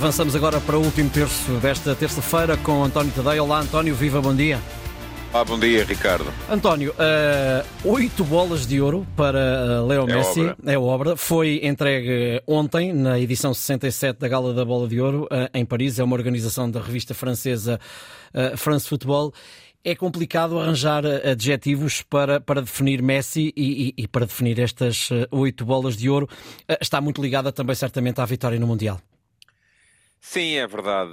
Avançamos agora para o último terço desta terça-feira com António Tadei. Olá, António, viva, bom dia. Ah, bom dia, Ricardo. António, uh, oito bolas de ouro para uh, Leo é Messi, obra. é obra. Foi entregue ontem na edição 67 da Gala da Bola de Ouro uh, em Paris. É uma organização da revista francesa France Football. É complicado arranjar adjetivos para, para definir Messi e, e, e para definir estas oito bolas de ouro. Está muito ligada também, certamente, à vitória no Mundial. Sim, é verdade.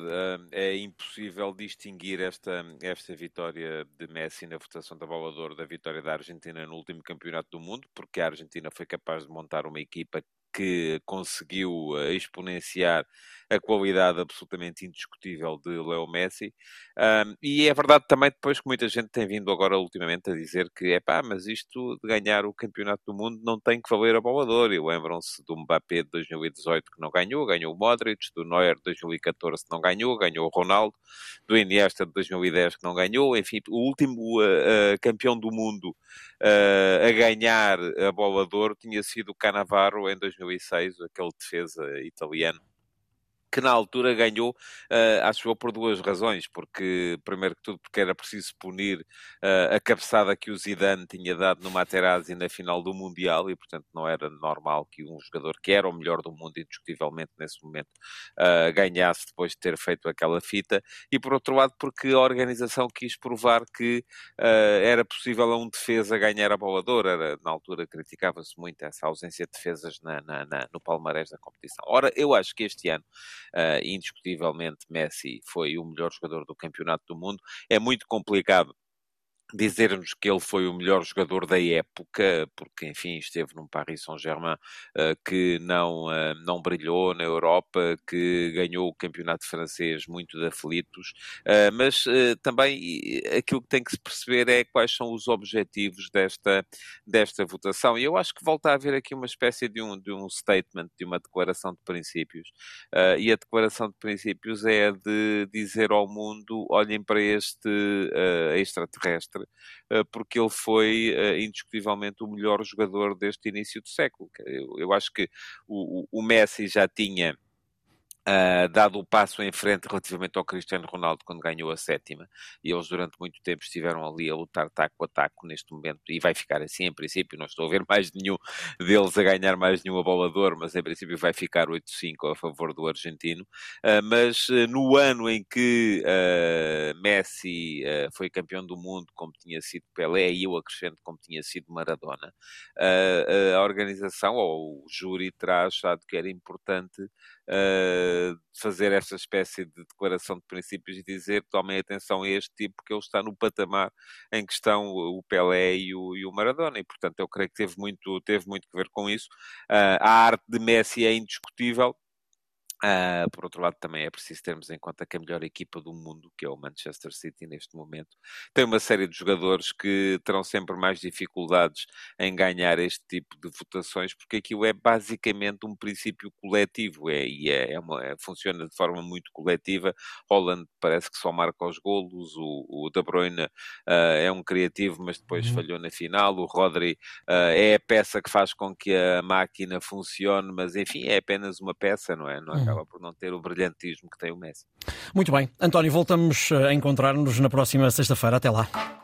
É impossível distinguir esta, esta vitória de Messi na votação da Bola de Ouro da vitória da Argentina no último campeonato do mundo, porque a Argentina foi capaz de montar uma equipa que conseguiu eh, exponenciar a qualidade absolutamente indiscutível de Leo Messi. Um, e é verdade também depois que muita gente tem vindo agora ultimamente a dizer que é pá, mas isto de ganhar o campeonato do mundo não tem que valer a bola de ouro. E lembram-se do Mbappé de 2018 que não ganhou, ganhou o Modric, do Neuer de 2014 que não ganhou, ganhou o Ronaldo, do Iniesta de 2010 que não ganhou, enfim, o último uh, uh, campeão do mundo uh, a ganhar a bola de ouro tinha sido o Cannavaro em 2006, aquele defesa italiano que na altura ganhou, uh, acho eu, por duas razões. Porque, primeiro que tudo, porque era preciso punir uh, a cabeçada que o Zidane tinha dado no Materazzi na final do Mundial e, portanto, não era normal que um jogador que era o melhor do mundo, indiscutivelmente, nesse momento, uh, ganhasse depois de ter feito aquela fita. E, por outro lado, porque a organização quis provar que era possível a um defesa ganhar a bola de ouro. Era, na altura criticava-se muito essa ausência de defesas na, na, na, no palmarés da competição. Ora, eu acho que este ano indiscutivelmente, Messi foi o melhor jogador do campeonato do mundo. É muito complicado dizermos que ele foi o melhor jogador da época, porque, enfim, esteve num Paris Saint-Germain uh, que não, uh, não brilhou na Europa, que ganhou o campeonato francês muito de aflitos, uh, mas também aquilo que tem que se perceber é quais são os objetivos desta, desta votação. E eu acho que volta a haver aqui uma espécie de um, de um statement, de uma declaração de princípios. e a declaração de princípios é de dizer ao mundo, olhem para este extraterrestre porque ele foi eh, indiscutivelmente o melhor jogador deste início do século. Eu, eu acho que o, o Messi já tinha Uh, dado o passo em frente relativamente ao Cristiano Ronaldo quando ganhou a sétima, e eles durante muito tempo estiveram ali a lutar taco a taco neste momento, e vai ficar assim em princípio, não estou a ver mais nenhum deles a ganhar mais de ouro, mas em princípio vai ficar 8-5 a favor do argentino, uh, mas uh, no ano em que Messi foi campeão do mundo como tinha sido Pelé, e eu acrescento como tinha sido Maradona, a organização ou o júri terá achado que era importante fazer esta espécie de declaração de princípios e dizer tomem atenção a este tipo porque ele está no patamar em que estão o Pelé e o, e o Maradona e portanto eu creio que teve muito, teve muito que ver com isso. Uh, a arte de Messi é indiscutível, Uh, por outro lado, também é preciso termos em conta que a melhor equipa do mundo, que é o Manchester City neste momento, tem uma série de jogadores que terão sempre mais dificuldades em ganhar este tipo de votações, porque aquilo é basicamente um princípio coletivo é, e é, é uma, é, funciona de forma muito coletiva. Holland parece que só marca os golos, o, o De Bruyne uh, é um criativo, mas depois uhum. falhou na final, o Rodri uh, é a peça que faz com que a máquina funcione, mas enfim, é apenas uma peça, não é? Não é? Uhum acaba por não ter o brilhantismo que tem o Messi. Muito bem. António, voltamos a encontrar-nos na próxima sexta-feira. Até lá.